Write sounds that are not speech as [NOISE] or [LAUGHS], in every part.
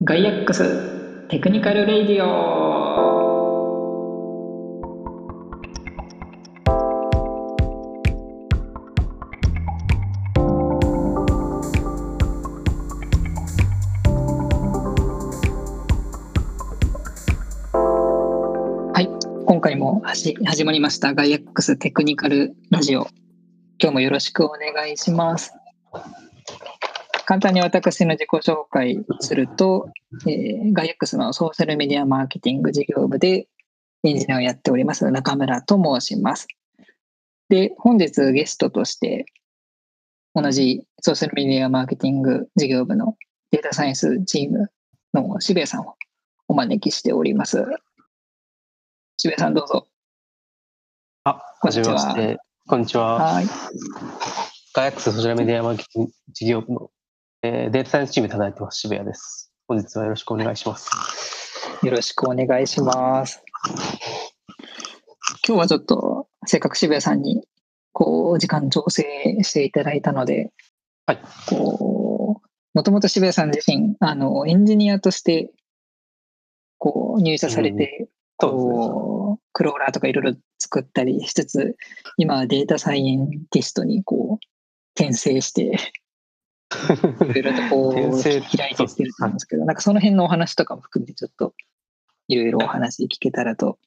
ガイアックステクニカルレイディオ。はい今回もはし始まりましたガイアックステクニカルラジオ。今日もよろしくお願いします。簡単に私の自己紹介すると、えーガイアックスのソーシャルメディアマーケティング事業部でエンジニアをやっております中村と申します。で、本日ゲストとして同じソーシャルメディアマーケティング事業部のデータサイエンスチームの渋谷さんをお招きしております。渋谷さんどうぞ。あ、こんにちは。こんにちは。はい。ガイアックスソーシャルメディアマーケティング事業部の、えーデータサイエンスチームいただいてます、渋谷です。本日はよろしくお願いします。よろしくお願いします。今日はちょっと、せっかく渋谷さんに、こう、時間調整していただいたので、はい。こう、もともと渋谷さん自身、あの、エンジニアとして、こう、入社されて、そう。こう、クローラーとかいろいろ作ったりしつつ、今はデータサイエンティストに、こう、転生して、いろいろとこう、[LAUGHS] 転生開いていってると思うんですけど、なんかその辺のお話とかも含めてちょっと、いろいろお話聞けたらと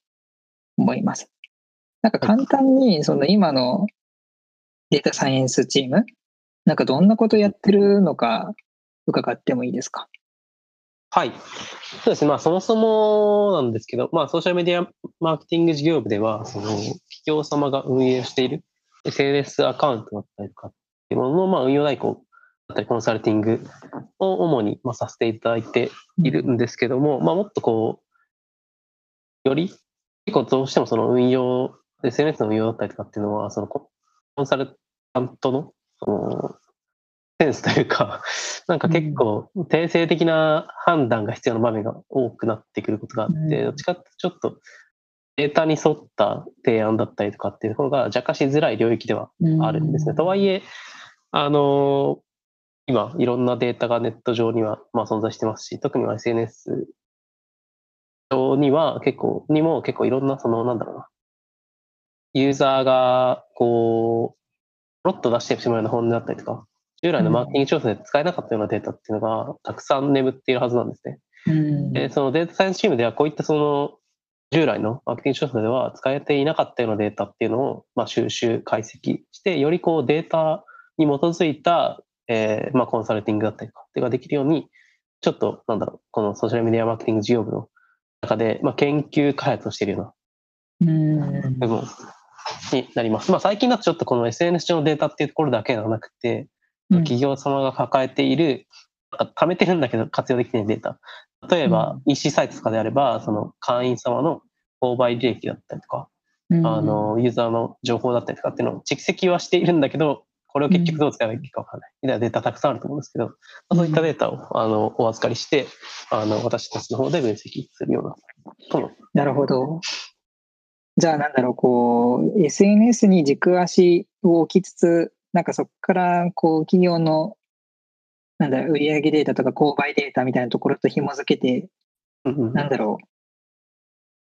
思います。なんか簡単に、その今のデータサイエンスチーム、なんかどんなことやってるのか伺ってもいいですか？はい。そうですね。まあ、そもそもなんですけど、まあ、ソーシャルメディアマーケティング事業部では、その、企業様が運営している SNS アカウントだったりとかっていうものの、まあ、運用代行だったり、コンサルティングを主に、まあ、させていただいているんですけども、まあ、もっとこう、より、結構どうしてもその運用、SNS の運用だったりとかっていうのは、そのココンサルタントの、その、センスというか、[LAUGHS] なんか結構、定性的な判断が必要な場面が多くなってくることがあって、うん。どっちかってちょっと、データに沿った提案だったりとかっていうところが若干しづらい領域ではあるんですね。とはいえ、あの今、いろんなデータがネット上には、まあ、存在してますし、特には SNS 上には結構、にも結構いろんな、その、なんだろうな、ユーザーが、こう、ポロッと出してしまうような本音だったりとか、従来のマーケティング調査で使えなかったようなデータっていうのがたくさん眠っているはずなんですね。うんで、そのデータサイエンスチームではこういったその従来のマーケティング調査では使えていなかったようなデータっていうのをまあ収集、解析して、よりこうデータに基づいた、えーまあコンサルティングだったりとかっていうのができるように、ちょっとなんだろう、このソーシャルメディアマーケティング事業部の中で、まあ、研究開発をしているようなうん部分になります。まあ最近だとちょっとこの SNS 上のデータっていうところだけではなくて、企業様が抱えている、貯めてるんだけど活用できないデータ。例えば、EC サイトとかであれば、その会員様の購買履歴だったりとか、うんあの、ユーザーの情報だったりとかっていうのを蓄積はしているんだけど、これを結局どう使えばいいかわからない。みたいなデータたくさんあると思うんですけど、まあそういったデータを、あの、お預かりして、あの、私たちの方で分析するような、なるほど。じゃあなんだろう、こう、SNS に軸足を置きつつ、なんかそこから、こう、企業の、なんだろう、売上データとか購買データみたいなところと紐づけて、うんうんなんだろう、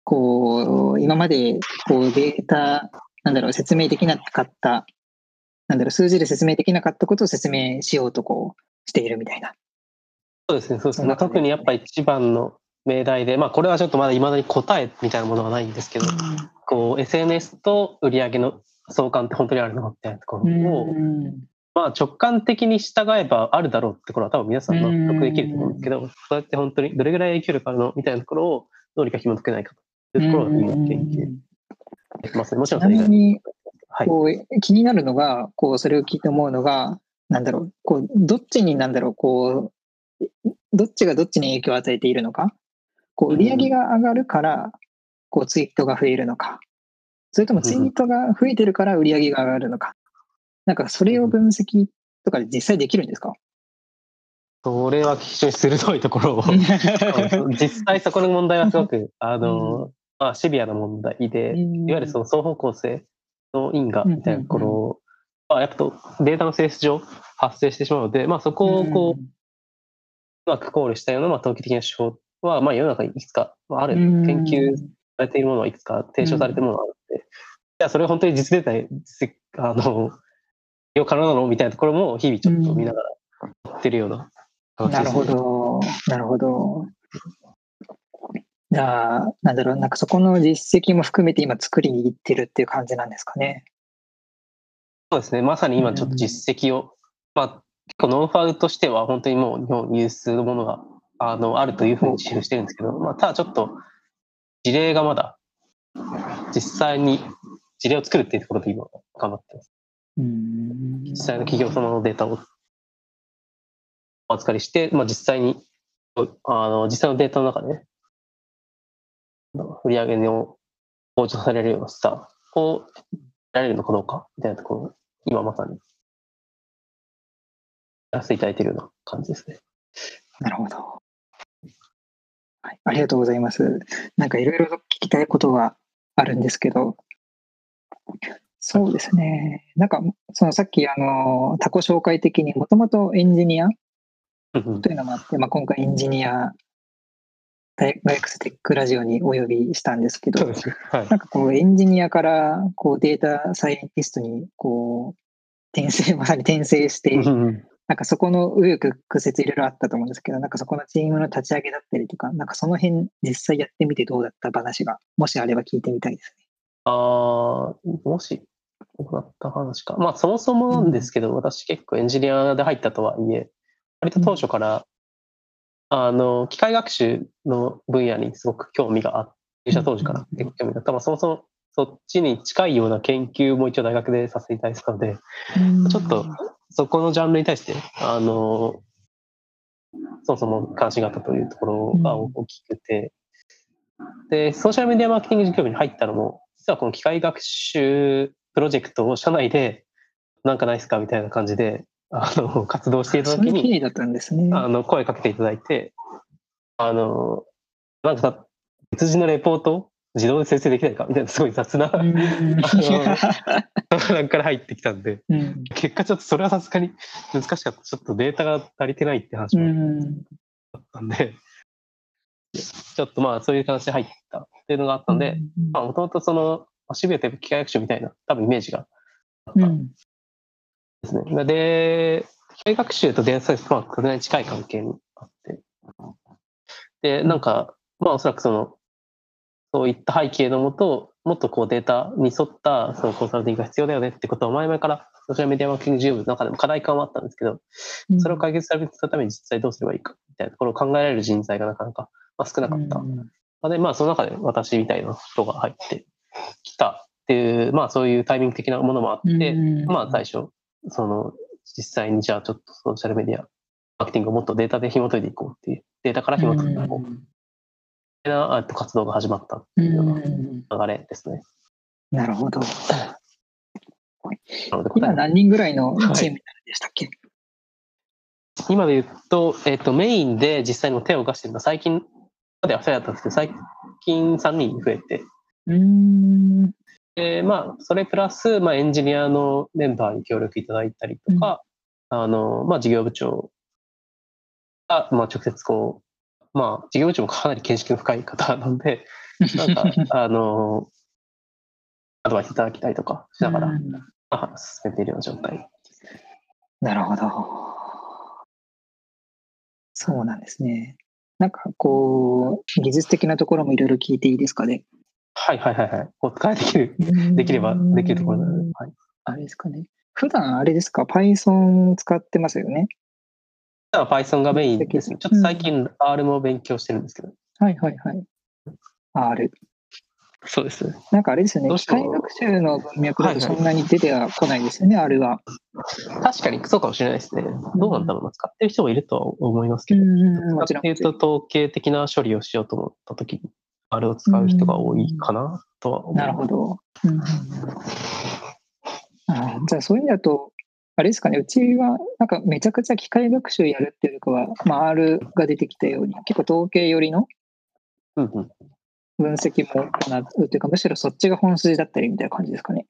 こう、今まで、こう、データ、なんだろう、説明できなかった、なんだろう、数字で説明できなかったことを説明しようと、こう、しているみたいな。そうですね、そうですね。特にやっぱ一番の命題で、まあこれはちょっとまだ未だに答えみたいなものはないんですけど、こう SNS と売上の相関って本当にあるのみたいなところを、まあ直感的に従えばあるだろうってところは多分皆さん納得できると思うんですけど、そうやって本当にどれぐらい影響力あるのみたいなところをどうにか紐解けないかというところを今研究してますね。もちちろんそれ以外。こう気になるのが、こうそれを聞いて思うのが、なんだろう、こうどっちになんだろう、こう、どっちがどっちに影響を与えているのか、こう売り上げが上がるから、こうツイートが増えるのか、それともツイートが増えてるから売り上げが上がるのか、なんかそれを分析とかで実際できるんですか？それは非常に鋭いところを。[LAUGHS] 実際そこの問題はすごく、あの、まあ、シビアな問題で、いわゆるその双方向性の因果みたいなところあ、やっぱとデータの性質上発生してしまうので、まあ、そこをこう、まく考慮したような、まあ、統計的な手法は、まあ、世の中にいくつかある、うん研究されているものはいくつか提唱されているものがあるので、じゃあそれは本当に実データで実あの、利用可能なの？みたいなところも日々ちょっと見ながらやってるような形なるですね。ほど。なるほど。あ、なんだろう、なんかそこの実績も含めて今作りに行ってるっていう感じなんですかね。そうですね。まさに今ちょっと実績を、まあ、結構ノウハウとしては本当にもう日本有数のものがあのあるというふうに記してるんですけど、まあ、ただちょっと事例がまだ実際に事例を作るっていうところで今頑張ってます。うん実際の企業様のデータをお預かりして、まあ、実際にあの実際のデータの中でね、売上の向上されるようなスターを得られるのかどうか？みたいなところを今まさにやらせていただいているような感じですね。なるほど。はい、ありがとうございます。なんかいろいろと聞きたいことはあるんですけど、そうですね。なんか、そのさっき、あの、他己紹介的にもともとエンジニアというのもあって、まあ、今回エンジニア大学ステックラジオにお呼びしたんですけど。はい。なんかこうエンジニアからこうデータサイエンティストにこう転生、まさに転生して、うんなんかそこの右翼屈折いろいろあったと思うんですけど、なんかそこのチームの立ち上げだったりとか、なんかその辺実際やってみてどうだった話が、もしあれば聞いてみたいですね。ああ、もし、どうだった話か。まあ、そもそもなんですけど、私結構エンジニアで入ったとはいえ、割と当初から、あの、機械学習の分野にすごく興味があって、入社当時から結構興味があった。まあ、そもそもそっちに近いような研究も一応大学でさせていただいてたので、ちょっとそこのジャンルに対して、あの、そもそも関心があったというところが大きくて、で、ソーシャルメディアマーケティング事業部に入ったのも、実はこの機械学習プロジェクトを社内で、なんかないですかみたいな感じで、あの、活動していた時に、いう経緯だったんですね。あの、声かけていただいて、あの、なんかさ、別人のレポートを自動で生成できないかみたいなすごい雑なうん。[LAUGHS] 相談から入ってきたんで、うん。結果ちょっとそれはさすがに難しかった。ちょっとデータが足りてないって話うもん。あったんで、ちょっとまあそういう形で入ったっていうのがあったんで、まあもともとその、まあ渋谷といえば機械学習みたいな多分イメージがあった。うんんですね。で、機械学習とデータサイエンスとはかなり近い関係にあって、で、なんか、まあおそらくその、そういった背景のもと、もっとこうデータに沿ったそのコンサルティングが必要だよねってことを前々からソーシャルメディアマーケティング事業部の中でも課題感はあったんですけど、それを解決するために実際どうすればいいかみたいなところを考えられる人材がなかなか、まあ、少なかった。ので、まあその中で私みたいな人が入ってきたっていう、まあそういうタイミング的なものもあって、まあ最初、その実際にじゃあちょっとソーシャルメディアマーケティングをもっとデータで紐解いていこうっていう、データから紐解いていこうみたいなあと活動が始まったっていうような流れですね。なるほど。今何人ぐらいのチームになるんでしたっけ、今で言うと、えっ、と、メインで実際に手を動かしてるのは最近までは2人だったんですけど、最近3人増えて、うんで、まあ、それプラス、まあ、エンジニアのメンバーに協力いただいたりとか、あの、まあ、事業部長が、まあ、直接こう、まあ、事業部長もかなり見識の深い方なので、[LAUGHS] なんか、あの、アドバイスいただきたりとかしながら、うんまあ、進めているような状態。なるほど。そうなんですね。なんかこう、技術的なところもいろいろ聞いていいですかね？はいはいはいはい。お使いできる、できればできるところなので、はい。あれですかね。普段あれですか、Python 使ってますよね？普段は Python がメインですね。ちょっと最近 R も勉強してるんですけど。はいはいはい。R。そうです。なんかあれですよね。機械学習の文脈だとそんなに出てはこないですよね、R は。確かにそうかもしれないですね。どうなんだろうな。使ってる人もいるとは思いますけど。使って。いうと統計的な処理をしようと思ったときに、あれを使う人が多いかなとは思う。なるほど。うんあじゃあそういう意味だと、あれですかね、うちはなんかめちゃくちゃ機械学習やるっていうよりかは、まあ、R が出てきたように、結構統計寄りの。分析も行うというか、むしろそっちが本筋だったりみたいな感じですかね。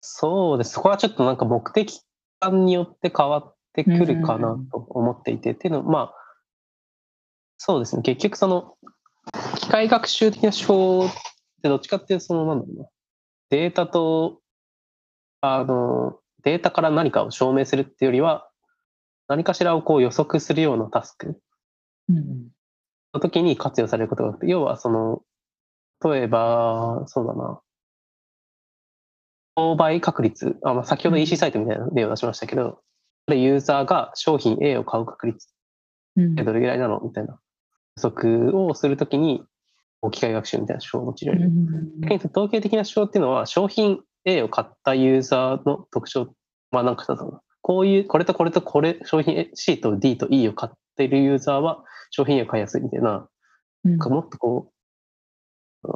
そうです。そこはちょっとなんか目的感によって変わってくるかなと思っていて、っていうのは、まあ、そうですね。結局その、機械学習的な手法ってどっちかっていうと、その、なんだろうな。データと、あの、データから何かを証明するっていうよりは、何かしらをこう予測するようなタスクうん。の時に活用されることが多くて、要はその、例えば、そうだな、購買確率、あまあ、先ほど EC サイトみたいな例を出しましたけど、これユーザーが商品 A を買う確率どれぐらいなのみたいな予測をするときに、機械学習みたいな手法を用いられる。統計的な手法っていうのは、商品 A を買ったユーザーの特徴、まあなんかだ。こういう、これとこれとこれ、商品 C と D と E を買っているユーザーは商品 A を買いやすいみたいな、うんもっとこう、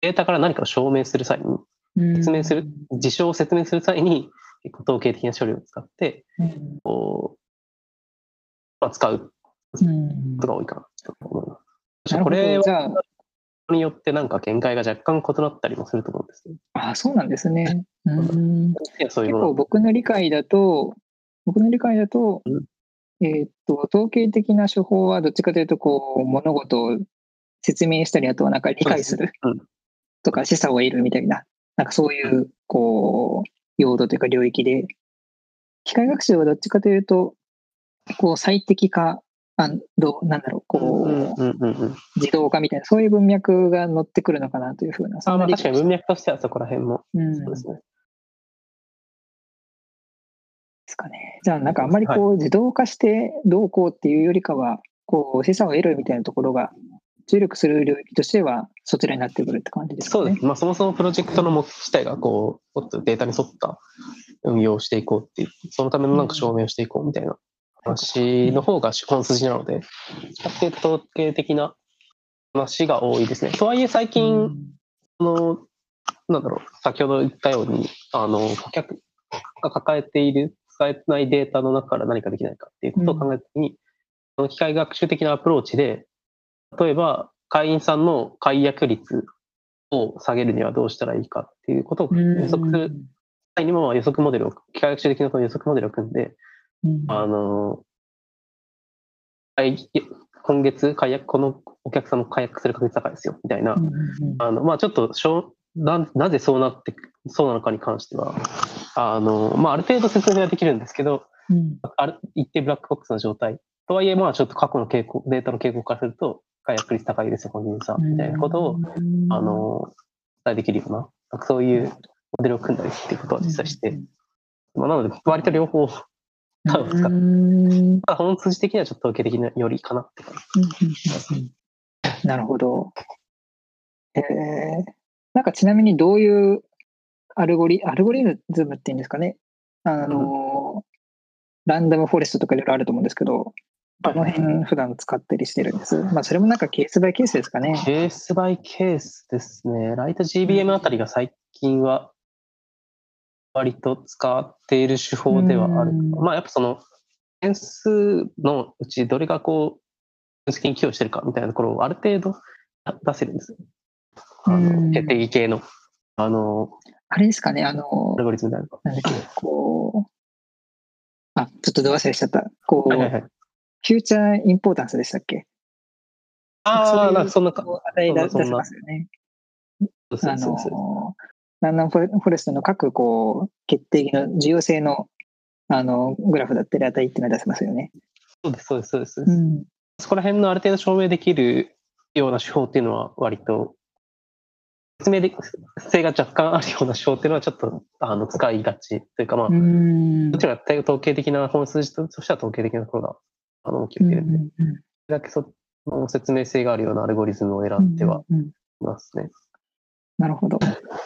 データから何かを証明する際に、説明する、事象を説明する際に、結構統計的な処理を使って、うんこう、まあ、使ううんことが多いかなと思います。これはじゃあによってなんか見解が若干異なったりもすると思うんですけど、あそうなんですね。[LAUGHS] うん結構。僕の理解だと、僕の理解だと、うん。えーっと、統計的な手法はどっちかというと、こう、物事を説明したり、あとはなんか理解するうん。とか、示唆を得るみたいな、なんかそういう、こう、用途というか領域で、機械学習はどっちかというと、こう、最適化、あどうなんだろう、こうんう、うんうんうん。自動化みたいな、そういう文脈が乗ってくるのかなというふうな、そあまあ確かに文脈としてはそこら辺も、うんそうですね。ですかね。じゃあ、なんかあんまりこう、自動化してどうこうっていうよりかは、こう、示唆を得るみたいなところが、注力する領域としては、そちらになってくるって感じですかね。そうです。まあそもそもプロジェクトの目的自体がこう、もっとデータに沿った運用をしていこうっていう、そのためのなんか証明をしていこうみたいな話の方が本筋なので、比較的統計的な話が多いですね。とはいえ最近、その、なんだろう、先ほど言ったように、あの、顧客が抱えている使えないデータの中から何かできないかっていうことを考えたときに、その機械学習的なアプローチで、例えば、会員さんの解約率を下げるにはどうしたらいいかっていうことをうん予測する。際にも予測モデルを、機械学習的な予測モデルを組んで、うんあの、はい今月解約、このお客さんの解約する確率高いですよ、みたいな。あの、まあちょっとしょうな、なぜそうなって、そうなのかに関しては、あの、まあある程度説明はできるんですけど、うん。ある一定ブラックボックスの状態。とはいえ、まあちょっと過去の傾向、データの傾向からすると、解約率高いですよ、このユーザー、みたいなことを、うんあの、伝えできるような、そういうモデルを組んだりっていうことは実際して、まあなので、割と両方、多分使っうんまあ本筋的にはちょっと統計的なよりかなって感じ。なるほど。えー、なんかちなみにどういうアルゴリアルゴリズムっていうんですかね。あの、ランダムフォレストとかいろいろあると思うんですけど、どの辺普段使ったりしてるんです。まあそれもなんかケースバイケースですかね。ケースバイケースですね。 LightGBM あたりが最近は割と使っている手法ではある。うんまあやっぱその変数のうちどれがこう分析に寄与してるかみたいなところをある程度出せるんですよ。あうんの、決定義系の、あの、あれですかね、あのアル、ゴリズムであるか。なんだっけ、こう、あ、ちょっとど忘れしちゃった。こう、はいはいはい。フューチャーインポータンスでしたっけ？ああ、なんかそんなそんな。そうそうそう、ランダムフォレストの各こう決定義の重要性のあのグラフだったり値っていうのは出せますよね。そうです、そうです、そうです。ん。そこら辺のある程度証明できるような手法っていうのは割と、説明で性が若干あるような手法っていうのはちょっとあの使いがちというか、まあ、うんどちらか統計的な本筋としては統計的なところがあの大きく出るんで、それだけその説明性があるようなアルゴリズムを選んではうんうんいますね。なるほど。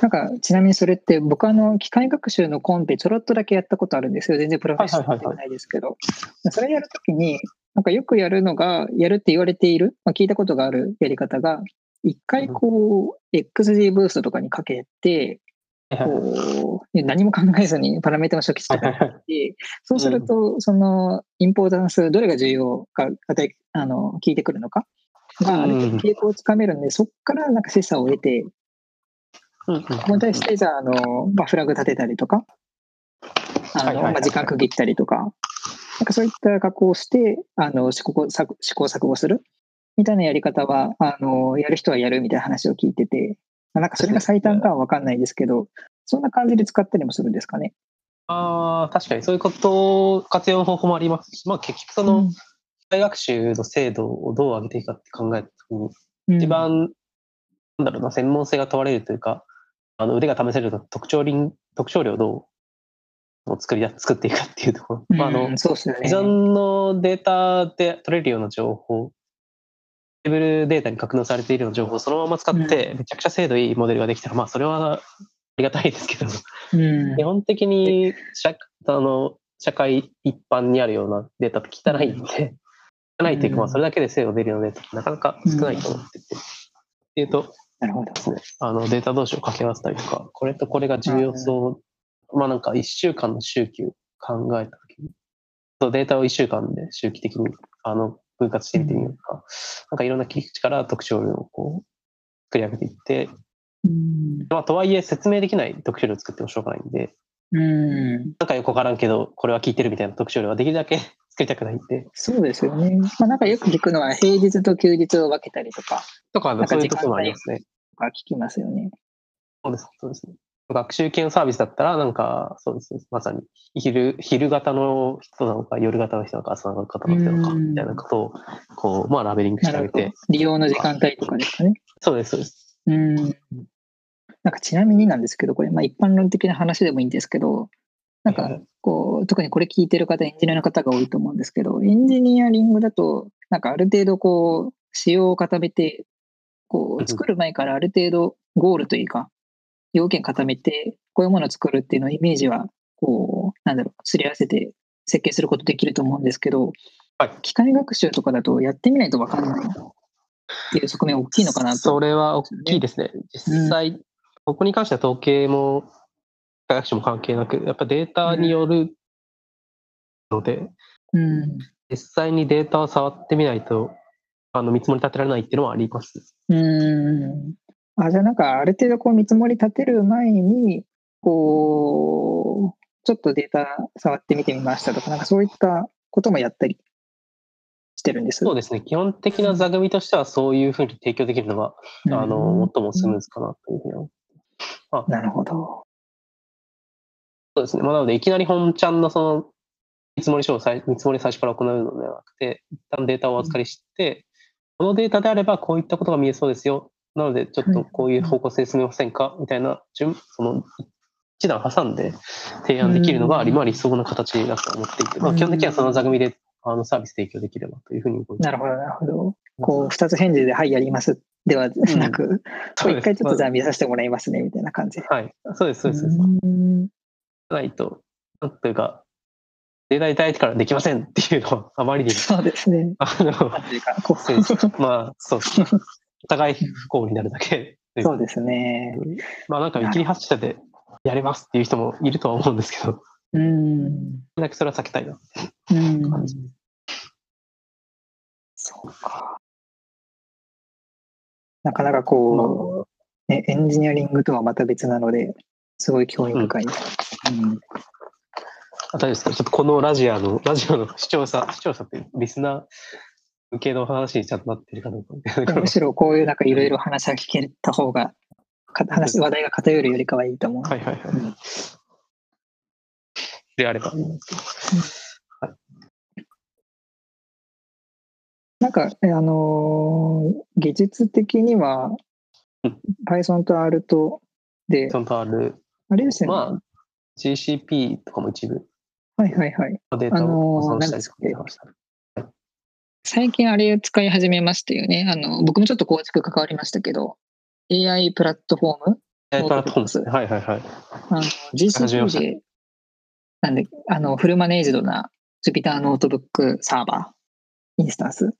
なんか、ちなみにそれって、僕あの、機械学習のコンペちょろっとだけやったことあるんですよ。全然プロフェッショナルではないですけど。それやるときに、なんかよくやるのが、やるって言われている、まあ、聞いたことがあるやり方が、一回こう、XG ブーストとかにかけて、こう、何も考えずにパラメータの初期値とかにかけて、そうすると、その、インポータンス、どれが重要か、あの、聞いてくるのかが、ある程度傾向をつかめるんで、そこからなんか示唆を得て、うん。うんここに対して、じゃあ、あの、まあ、フラグ立てたりとか、あの、時間区切ったりとか、なんかそういった加工をして、あの、試行錯試行錯誤する？みたいなやり方は、あの、やる人はやるみたいな話を聞いてて、まあなんかそれが最短かはわかんないですけど、そんな感じで使ったりもするんですかね？ああ、確かにそういうこと、活用の方法もありますし、まあ結局その、機械学習の精度をどう上げていくかって考えたときに、うん。一、番、なんだろうな、専門性が問われるというか、あの腕が試せると特徴輪特徴量をどう作りや作っていくかっていうところ。うんまあ、あのそうですよね。既存のデータで取れるような情報、テーブルデータに格納されているような情報をそのまま使って、めちゃくちゃ精度いいモデルができたら、まあ、それはありがたいですけど、うん。基本的に社あの社会一般にあるようなデータって汚いんで、汚いっていうか、まあ、それだけで精度出るようなデータってなかなか少ないと思ってて、っていうと、なるほど。あのデータ同士を掛け合わせたりとか、これとこれが重要そう、まあなんか1週間の周期を考えたときに、そうデータを1週間で周期的にあの分割してみてみようとか、なんかいろんな切り口から特徴量をこう作り上げていって、うん。まあとはいえ説明できない特徴量を作ってもしょうがないんで、うん。なんかよくわからんけど、これは聞いてるみたいな特徴量はできるだけ作りたくないんで、そうですよね。まあなんかよく聞くのは平日と休日を分けたりとか、とかそういうところもありますね。とか聞きますよね。そうです、そうですね。学習系のサービスだったら、なんか、そうですね。まさに、昼、昼型の人なのか、夜型の人なのか、朝型の人なのか、うんみたいなことを、こう、まあ、ラベリングしてあげて。。利用の時間帯とかですかね。そうです、そうです。うん。なんかちなみになんですけど、これ、まあ一般論的な話でもいいんですけど、なんかこう、特にこれ聞いてる方、エンジニアの方が多いと思うんですけど、エンジニアリングだと、なんかある程度こう、仕様を固めて、こうんう、作る前からある程度ゴールというか、要件固めて、こういうものを作るっていうのをイメージは、こう、なんだろう、すり合わせて設計することできると思うんですけど、はい機械学習とかだとやってみないと分かんないっていう側面大きいのかなと。それは大きいですね。実際、ここに関しては統計も、機械学習も関係なく、やっぱデータによるので、うん。実際にデータを触ってみないと、あの、見積もり立てられないっていうのはあります。うん。あ、じゃあなんかある程度こう見積もり立てる前に、こう、ちょっとデータ触ってみてみましたとか、なんかそういったこともやったりしてるんです？そうですね。基本的な座組としては、そういうふうに提供できるのが、うんあの、最もスムーズかなというふうに思う。なるほど。そうですね。まあ、なので、いきなり本ちゃんのその、見積もり書を最見積もり最初から行うのではなくて、一旦データをお預かりして、このデータであればこういったことが見えそうですよ。なので、ちょっとこういう方向性進めませんか？みたいな順、その、一段挟んで提案できるのが、うんまあ理想な形だと思っていて、まあ基本的にはその座組であのサービス提供できればというふうに思います。なるほど、なるほど。こう、二つ返事で、はい、やります。ではなく、こう一回ちょっとじゃあ見させてもらいますね、みたいな感じで。はい。そうです、そうです。うんないと、なんというか、データいただいてからできませんっていうのは、あまりに、[LAUGHS] そうですね。あの、まあ、そう。お互い不幸になるだけ。う、そうですね。まあなんか見切り発車でやれますっていう人もいるとは思うんですけど、うん。だけそれは避けたいな。うんそうか。なかなかこう、ね、エンジニアリングとはまた別なので、すごい興味深い。うんあとですか、ちょっとこのラジオの、ラジオの [LAUGHS] 視聴者、視聴者ってリスナー向けの話にちゃんとなってるかどうか。むしろこういうなんかいろいろ話が聞けた方が、か話話題が偏るよりかはいいと思う。はいはいはい。うんであれば。なんか、えあのー技術的にはうん Python と R とでち、ゃんとある、あれですよね。まあ、GCP とかも一部はいはいはい。データを保存したりとかました。最近あれを使い始めましたよね。あの、僕もちょっと構築関わりましたけど、AI プラットフォームえプラットフォームですね。はいはいはい。あの GCP で、なんで、あの、フルマネージドな Jupyter ノートブックサーバー、インスタンス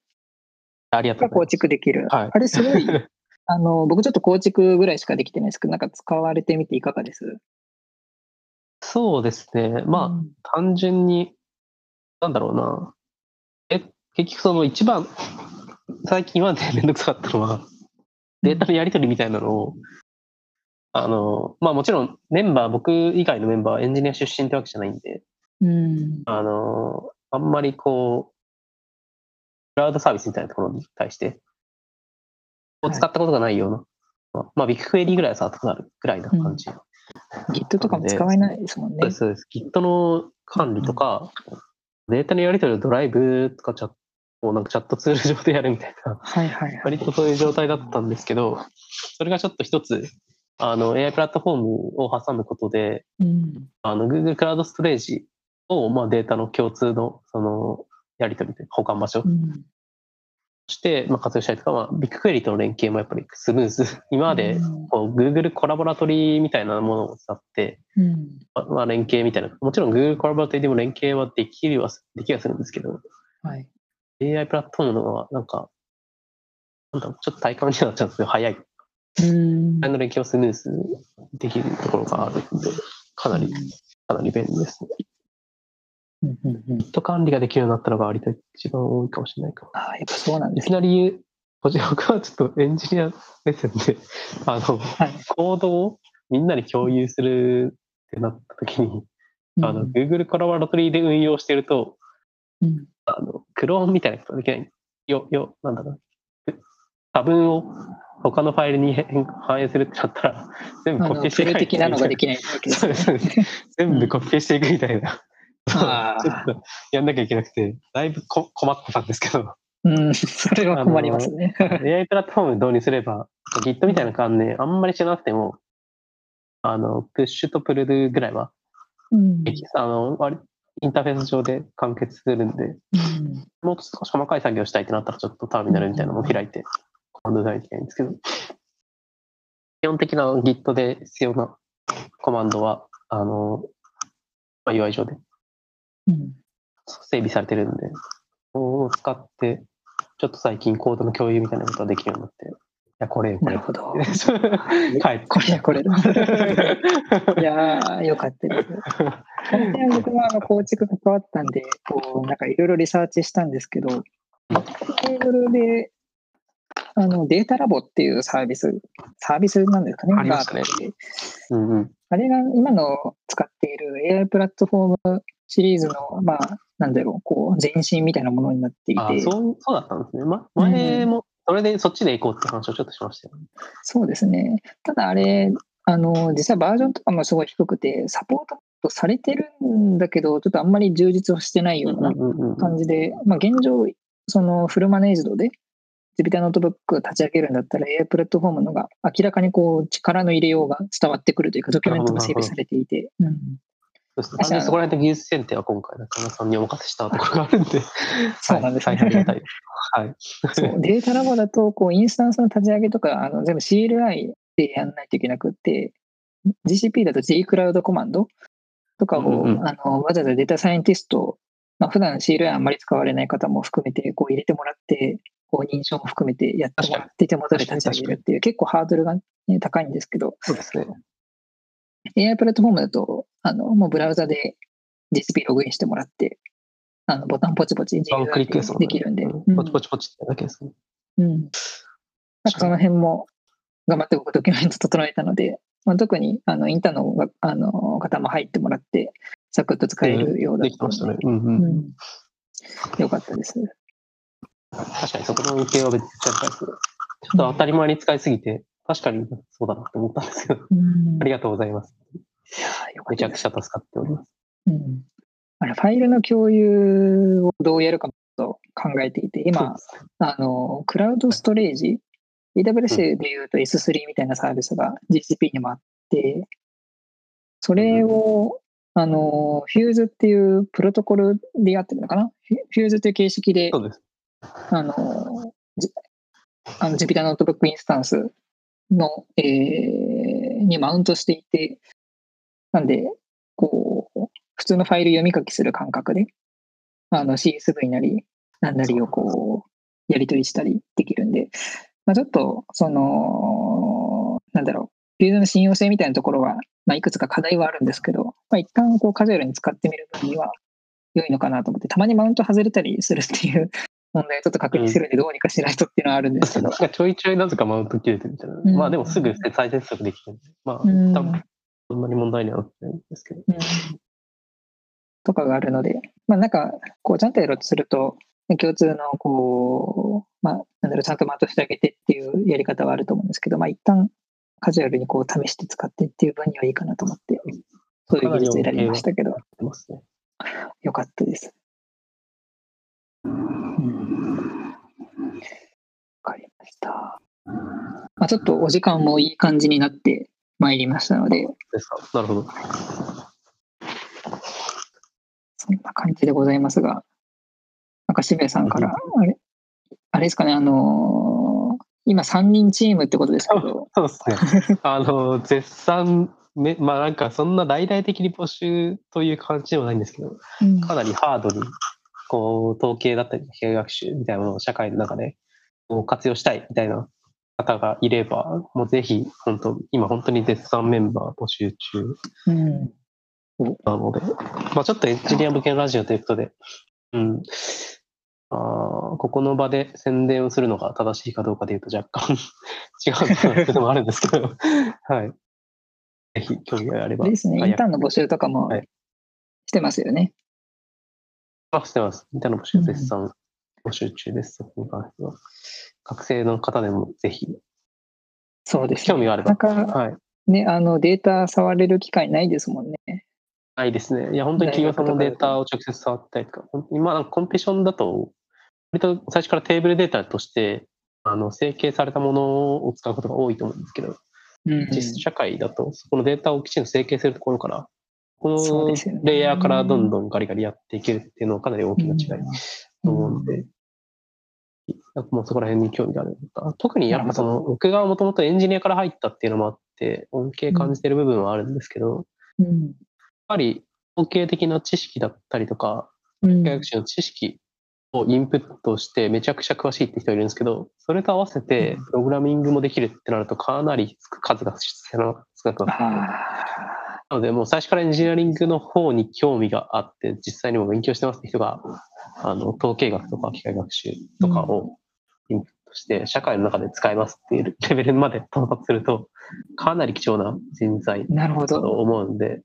ありがとうございます。築できる。はいあれすごい、あの、僕ちょっと構築ぐらいしかできてないですけど、なんか使われてみていかがです？そうですね。まあ、単純に、なんだろうな。え、結局その一番、最近までめんどくさかったのは、データのやり取りみたいなのを、あの、まあもちろんメンバー、僕以外のメンバーはエンジニア出身ってわけじゃないんで、うん。あの、あんまりこう、クラウドサービスみたいなところに対して、を使ったことがないような、まあ、まあビッグクエリーぐらいは触ったことあるぐらいな感じ。Git とかも使えないですもんねそうで。す、そうです。Git の管理とか、データのやり取りをドライブとかチャットをなんかチャットツール上でやるみたいな、はいはいはい。割とそういう状態だったんですけど、それがちょっと一つ、あの AI プラットフォームを挟むことで、うん。あの Google クラウドストレージを、まあ、データの共通のそのやり取りで保管場所して、まあ、活用したりとか、まあ、ビッグクエリとの連携もやっぱりスムーズ。[LAUGHS] 今までうんこう Google コラボラトリみたいなものを使って、うん。まあまあ、連携みたいな。もちろん Google コラボラトリでも連携はできるはす、できはするんですけど、はい。AI プラットフォームのはなんか、なんだろう、ちょっと体感になっちゃうんですけど、早い。うん。の連携をスムーズにできるところがあるので、かなり、かなり便利ですね。うんうんうん。と管理ができるようになったのが割と一番多いかもしれないかも。ああ、やっぱそうなんいですきなり、こちら僕はちょっとエンジニア目線で、[LAUGHS] あの、はい。コードをみんなに共有するってなった時に、あの、Google コラボラトリーで運用してると、うんあの、クローンみたいなことができない。よ、よ、なんだろう。多分を他のファイルに変反映するってなったら、全部コピペしてプレ的なのができきないわけですそうねですそうです全部コピペしていくみたいな。あー。ちょっとやんなきゃいけなくて、だいぶこ困ってたんですけど、うん、それは困りますね。AI プラットフォーム導入すれば、Git みたいな関連、あんまりしなくても、あの、プッシュとプルドゥぐらいは、うん。あの、割インターフェース上で完結するんで、うん。もう少し細かい作業したいってなったら、ちょっとターミナルみたいなのを開いて、コマンド打たないといけないんですけど、基本的な Git で必要なコマンドは、あの、まあ、UI 上で。うん整備されてるんで、を使って、ちょっと最近コードの共有みたいなことができるようになって、いや、これよ、これなる。ほど。[LAUGHS] 帰って。これこれだ。[LAUGHS] いやー、よかったです。僕もあの構築関わったんで、こう、なんかいろいろリサーチしたんですけど、Google で、あの、データラボっていうサービス、サービスなんですかね、ありましたねがあってうんうん。あれが今の使っている AI プラットフォームシリーズの、まあ、なんだろう、こう、前身みたいなものになっていあて、そう、そうだったんですね。ま、前も、それでそっちで行こうって話をちょっとしましたよね。そうですね。ただあれ、あの、実際バージョンとかもすごい低くて、サポートされてるんだけど、ちょっとあんまり充実はしてないようなうんうんうん感じで、まあ現状、そのフルマネージドで、ジュピターノートブックを立ち上げるんだったら AI プラットフォームのが明らかにこう力の入れようが伝わってくるというか、ドキュメントが整備されていて、うんそうですね。単純にそこら辺の技術選定は今回、中村さんにお任せしたところがあるんで、そうなんですねはい大変ありがたいです。はい。そう [LAUGHS] データラボだと、こう、インスタンスの立ち上げとか、あの全部 CLI でやんないといけなくって、GCP だと Gcloud コマンドとかを、うんうんうんあのわざわざデータサイエンティスト、まあ普段 CLI あんまり使われない方も含めて、こう入れてもらって、こう認証も含めてやってもらって手元で立ち上げるっていう、結構ハードルが、ね、高いんですけど、そうですね。AI プラットフォームだと、あのもうブラウザで GCP ログインしてもらって、あのボタンポチポチ自由クリックでできるんで、うんポチポチポチってだけですね。うん。なんかその辺も頑張って僕ドキュメント整えたので、まあ、特にあのインターンのがあの方も入ってもらって、サクッと使えるようだでったので、きてましたね。うんうん。うん。よかったです。確かにそこの恩恵はめっちゃ高いですね。ちょっと当たり前に使いすぎて、確かにそうだなと思ったんですけど、うんありがとうございます。め。ちゃくちゃ助かっております。うん。あれ、ファイルの共有をどうやるかと考えていて、今あの、クラウドストレージ、AWS でいうと S3 みたいなサービスが GCP にもあって、それを、あの、 FUSE っていうプロトコルでやってるのかな？ FUSE という形式でそ、うです。あの、じあの Jupyter ノートブックインスタンスの、えーにマウントしていて、なんで、こう、普通のファイル読み書きする感覚で、あの CSV なり、なんなりをこう、やり取りしたりできるんで、まあ、ちょっと、その、なんだろう、フィールドの信用性みたいなところは、まあ、いくつか課題はあるんですけど、まあ、一旦こうカジュアルに使ってみる分には良いのかなと思って、たまにマウント外れたりするっていう [LAUGHS] 問題をちょっと確認するんで、どうにかしないとっていうのはあるんですけど。なん、かちょいちょいなぜかマウント切れてるみたいな。うん。まあでもすぐ再接続できるんで、まあうん。多分そんなに問題にはなってないんですけど。うんとかがあるので、まあなんか、こう、ちゃんとやろうとすると、共通のこう、まあ、なんだろう、ちゃんとまとしてあげてっていうやり方はあると思うんですけど、まあ、一旦カジュアルにこう試して使ってっていう分にはいいかなと思って、そういう技術選びましたけど。よかったです。うん。わかりました。まあ、ちょっとお時間もいい感じになってまいりましたので、ですか？なるほど。そんな感じでございますが、なんか渋谷さんから、あれ、あれですかね、あのー今3人チームってことですけど、そうですね。[LAUGHS] あの、絶賛、めまあなんかそんな大々的に募集という感じでもないんですけど、うんかなりハードに、こう、統計だったり、機械学習みたいなものを社会の中で活用したいみたいな方がいれば、もうぜひ、本当、今本当に絶賛メンバー募集中うんなので、まあちょっとエンジニア向けのラジオということで、うん。あーここの場で宣伝をするのが正しいかどうかでいうと若干 [LAUGHS] 違うっていうのもあるんですけど、[LAUGHS] はい。ぜひ興味があれば。ですね、はいインターンの募集とかもはいしてますよね。あ、してます。インターンの募集絶賛募集中です。そこに関しては。学生の方でもぜひ、そうです、ね。興味があればなかなかはい。ね、あのデータ触れる機会ないですもんね。ないですね。いや、本当に企業さんのデータを直接触ったりとか、今、コンペティションだと、割と最初からテーブルデータとして、あの、整形されたものを使うことが多いと思うんですけど、うん実質社会だと、そこのデータをきちんと整形するところから、このレイヤーからどんどんガリガリやっていけるっていうのはかなり大きな違いと思うので、もうそこら辺に興味がある方特にやっぱその、僕がもともとエンジニアから入ったっていうのもあって、恩恵感じてる部分はあるんですけど、やっうんぱり統計的な知識だったりとか、うん。機械学習の知識をインプットしてめちゃくちゃ詳しいって人いるんですけど、それと合わせてプログラミングもできるってなるとかなり数が少なくなってなので、もう最初からエンジニアリングの方に興味があって、実際にも勉強してますって人が、あの、統計学とか機械学習とかをインプットして、社会の中で使えますっていうレベルまで到達すると、かなり貴重な人材だとど。思うんで、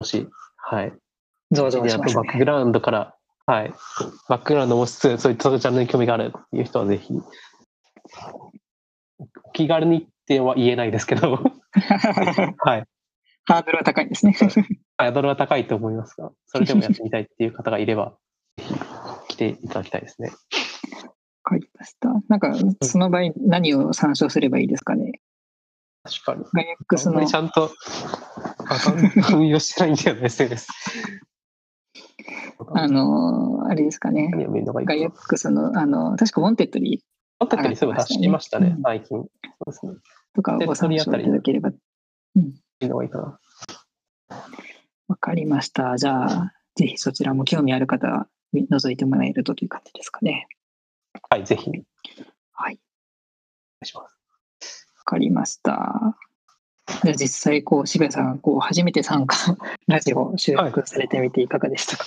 もし、はい。ゾワエンジニアゾワしますね。とバックグラウンドから、はい。バックグラウンドもしつつ、そういったジャンルに興味があるっていう人はぜひ、お気軽にっては言えないですけど、[LAUGHS] はい。ハードルは高いんですね。ハードルは高いと思いますが、それでもやってみたいっていう方がいれば、ぜひ来ていただきたいですね。わかりました。なんか、その場合、何を参照すればいいですかね？確かに。ガイアックスのちゃんと運用してないんだよね、SNS。[LAUGHS] あのーあれですかね。ガイアッ。クスの、あの、確か Wantedly コンタクトにすぐ出してましたねうん、最近。そうですね。とかをご参照いただければ。いいのがいいかな。わかりました。じゃあ、ぜひそちらも興味ある方は覗いてもらえるとという感じですかね。はい、ぜひ、お願はい。いします。わかりました。じゃあ実際、こう、渋谷さん、こう、初めて参加、[LAUGHS] ラジオ収録されてみていかがでしたか、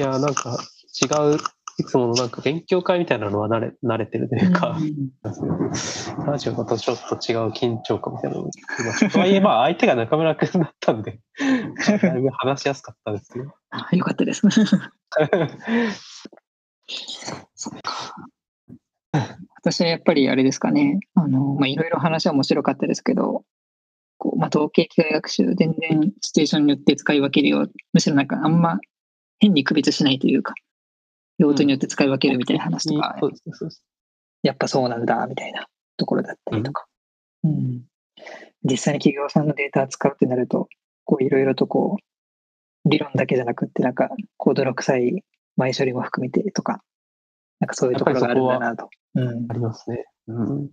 いや、なんか違う、いつものなんか勉強会みたいなのは慣れ慣れてるというか、うんラジオだとちょっと違う緊張感みたいなのとはいえ、まあ、相手が中村君だったんで、[LAUGHS] だいぶ話しやすかったですよ。あよかったです。[LAUGHS] 私はやっぱりあれですかね、あの、まあ、いろいろ話は面白かったですけど、こう、まあ、統計機械学習、全然シチュエーションによって使い分けるよう、むしろなんかあんま変に区別しないというか、用途によって使い分けるみたいな話とか、そう。やっぱそうなんだ、みたいなところだったりとか。うん。実際に企業さんのデータ使うってなると、こういろいろとこう、理論だけじゃなくって、なんか、コードの臭い前処理も含めてとか、なんかそういうところがあるんだなと。うんあ。りますね。うん。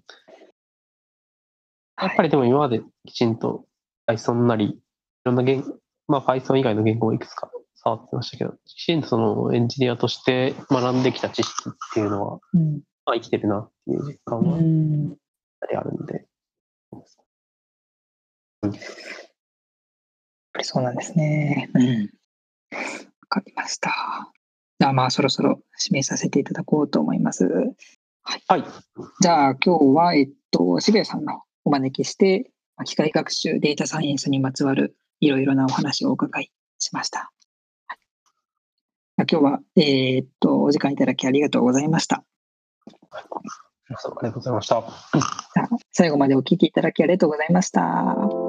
やはいっぱりでも今まできちんと Python なり、いろんな言まあ Python 以外の言語をいくつか触ってましたけど、きちんとそのエンジニアとして学んできた知識っていうのは、うん。まあ生きてるなっていう実感うはやっん。ぱりあるんで。やっぱりそうなんですね。うん。わかりました。じゃあまあそろそろ指名させていただこうと思います。はい。じゃあ今日は、えっと、渋谷さんのお招きして、まあ機械学習、データサイエンスにまつわるいろいろなお話をお伺いしました。はい今日は、えー、っと、お時間いただきありがとうございました。ありがとうございました。最後までお聞きいただきありがとうございました。